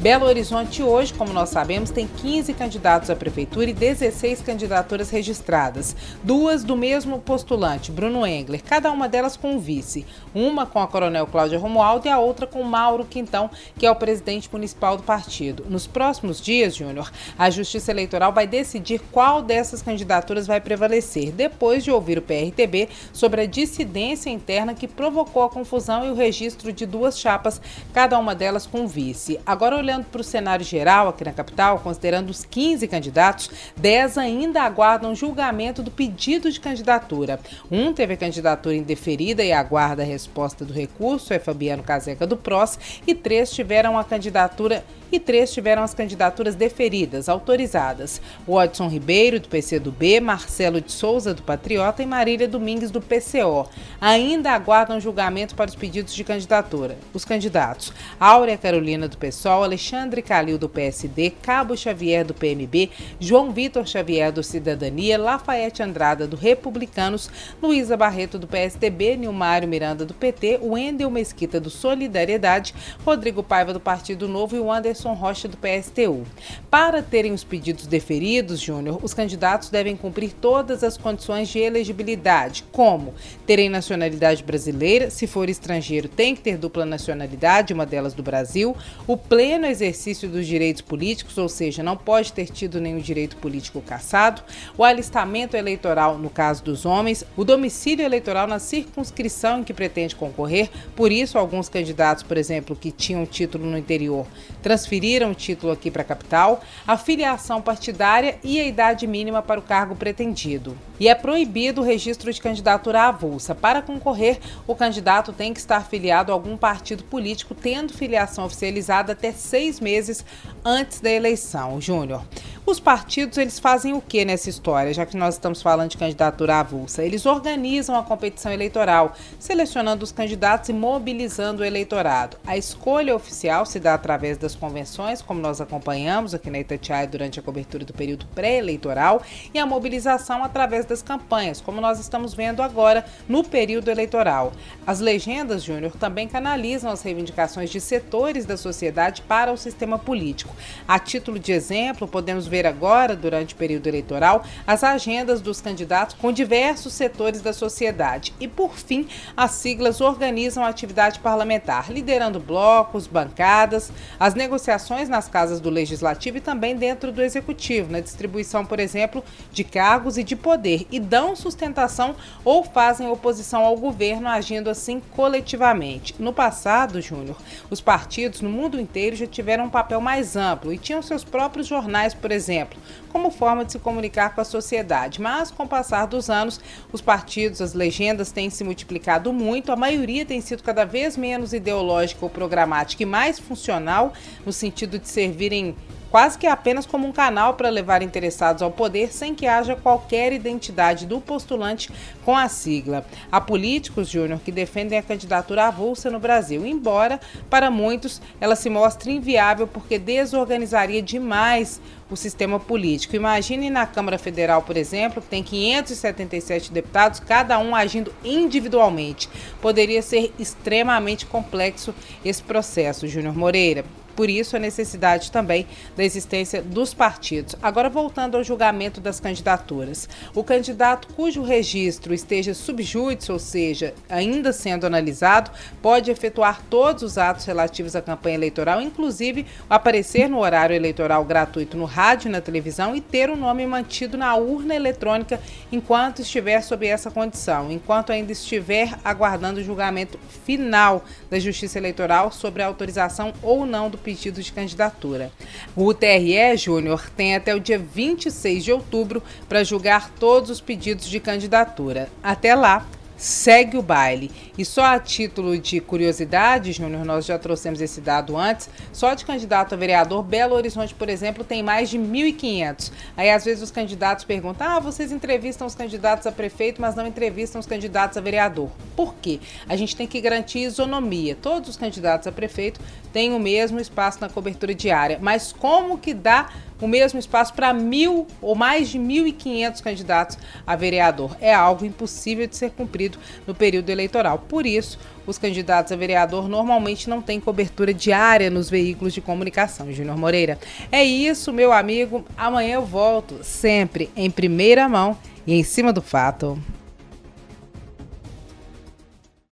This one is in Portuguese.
Belo Horizonte hoje, como nós sabemos, tem 15 candidatos à prefeitura e 16 candidaturas registradas. Duas do mesmo postulante, Bruno Engler, cada uma delas com um vice. Uma com a coronel Cláudia Romualdo e a outra com Mauro Quintão, que é o presidente municipal do partido. Nos próximos dias, Júnior, a Justiça Eleitoral vai decidir qual dessas candidaturas vai prevalecer, depois de ouvir o PRTB sobre a dissidência interna que provocou a confusão e o registro de duas chapas, cada uma delas com um vice. Agora, olhando para o cenário geral aqui na capital, considerando os 15 candidatos, 10 ainda aguardam julgamento do pedido de candidatura. Um teve a candidatura indeferida e aguarda a resposta do recurso, é Fabiano Caseca do PROS, e três tiveram a candidatura e três tiveram as candidaturas deferidas, autorizadas. O Odson Ribeiro, do PCdoB, Marcelo de Souza, do Patriota e Marília Domingues, do PCO. Ainda aguardam julgamento para os pedidos de candidatura. Os candidatos: Áurea Carolina, do PSOL, Alexandre Calil, do PSD, Cabo Xavier, do PMB, João Vitor Xavier, do Cidadania, Lafayette Andrada, do Republicanos, Luísa Barreto, do PSDB, Nilmário Miranda, do PT, Wendel Mesquita, do Solidariedade, Rodrigo Paiva, do Partido Novo e o Anderson Rocha, do PSTU. Para terem os pedidos deferidos, Júnior, os candidatos devem cumprir todas as condições de elegibilidade, como terem nacionalidade brasileira, se for estrangeiro, tem que ter dupla nacionalidade, uma delas do Brasil, o pleno exercício dos direitos políticos, ou seja, não pode ter tido nenhum direito político cassado, o alistamento eleitoral no caso dos homens, o domicílio eleitoral na circunscrição em que pretende concorrer, por isso alguns candidatos, por exemplo, que tinham título no interior, transferiram o título aqui para a capital, a filiação partidária e a idade mínima para o cargo pretendido. E é proibido o registro de candidatura avulsa. Para concorrer, o candidato tem que estar filiado a algum partido político, tendo filiação oficializada até seis meses antes da eleição. Júnior, os partidos eles fazem o que nessa história, já que nós estamos falando de candidatura avulsa? Eles organizam a competição eleitoral, selecionando os candidatos e mobilizando o eleitorado. A escolha oficial se dá através das convenções, como nós acompanhamos aqui na Itatiaia durante a cobertura do período pré-eleitoral, e a mobilização através das campanhas, como nós estamos vendo agora no período eleitoral. As legendas, Júnior, também canalizam as reivindicações de setores da sociedade para o sistema político. A título de exemplo, podemos ver ver agora, durante o período eleitoral, as agendas dos candidatos com diversos setores da sociedade. E, por fim, as siglas organizam a atividade parlamentar, liderando blocos, bancadas, as negociações nas casas do Legislativo e também dentro do Executivo, na distribuição, por exemplo, de cargos e de poder, e dão sustentação ou fazem oposição ao governo, agindo assim coletivamente. No passado, Júnior, os partidos no mundo inteiro já tiveram um papel mais amplo e tinham seus próprios jornais, por exemplo exemplo, como forma de se comunicar com a sociedade. Mas, com o passar dos anos, os partidos, as legendas têm se multiplicado muito, a maioria tem sido cada vez menos ideológica ou programática e mais funcional, no sentido de servirem quase que apenas como um canal para levar interessados ao poder sem que haja qualquer identidade do postulante com a sigla. Há políticos, Júnior, que defendem a candidatura avulsa no Brasil, embora para muitos ela se mostre inviável porque desorganizaria demais o sistema político. Imagine na Câmara Federal, por exemplo, que tem 577 deputados, cada um agindo individualmente. Poderia ser extremamente complexo esse processo, Júnior Moreira. Por isso, a necessidade também da existência dos partidos. Agora, voltando ao julgamento das candidaturas. O candidato cujo registro esteja subjúdice, ou seja, ainda sendo analisado, pode efetuar todos os atos relativos à campanha eleitoral, inclusive aparecer no horário eleitoral gratuito no rádio e na televisão e ter o nome mantido na urna eletrônica enquanto estiver sob essa condição, enquanto ainda estiver aguardando o julgamento final da Justiça Eleitoral sobre a autorização ou não do pedido de candidatura. O TRE Júnior tem até o dia 26 de outubro para julgar todos os pedidos de candidatura. Até lá, segue o baile. E só a título de curiosidade, Júnior, nós já trouxemos esse dado antes, só de candidato a vereador, Belo Horizonte, por exemplo, tem mais de 1.500. Aí às vezes os candidatos perguntam: ah, vocês entrevistam os candidatos a prefeito, mas não entrevistam os candidatos a vereador. Por quê? A gente tem que garantir isonomia. Todos os candidatos a prefeito têm o mesmo espaço na cobertura diária, mas como que dá o mesmo espaço para mil ou mais de 1.500 candidatos a vereador. É algo impossível de ser cumprido no período eleitoral. Por isso, os candidatos a vereador normalmente não têm cobertura diária nos veículos de comunicação. Júnior Moreira. É isso, meu amigo. Amanhã eu volto, sempre em primeira mão e em cima do fato.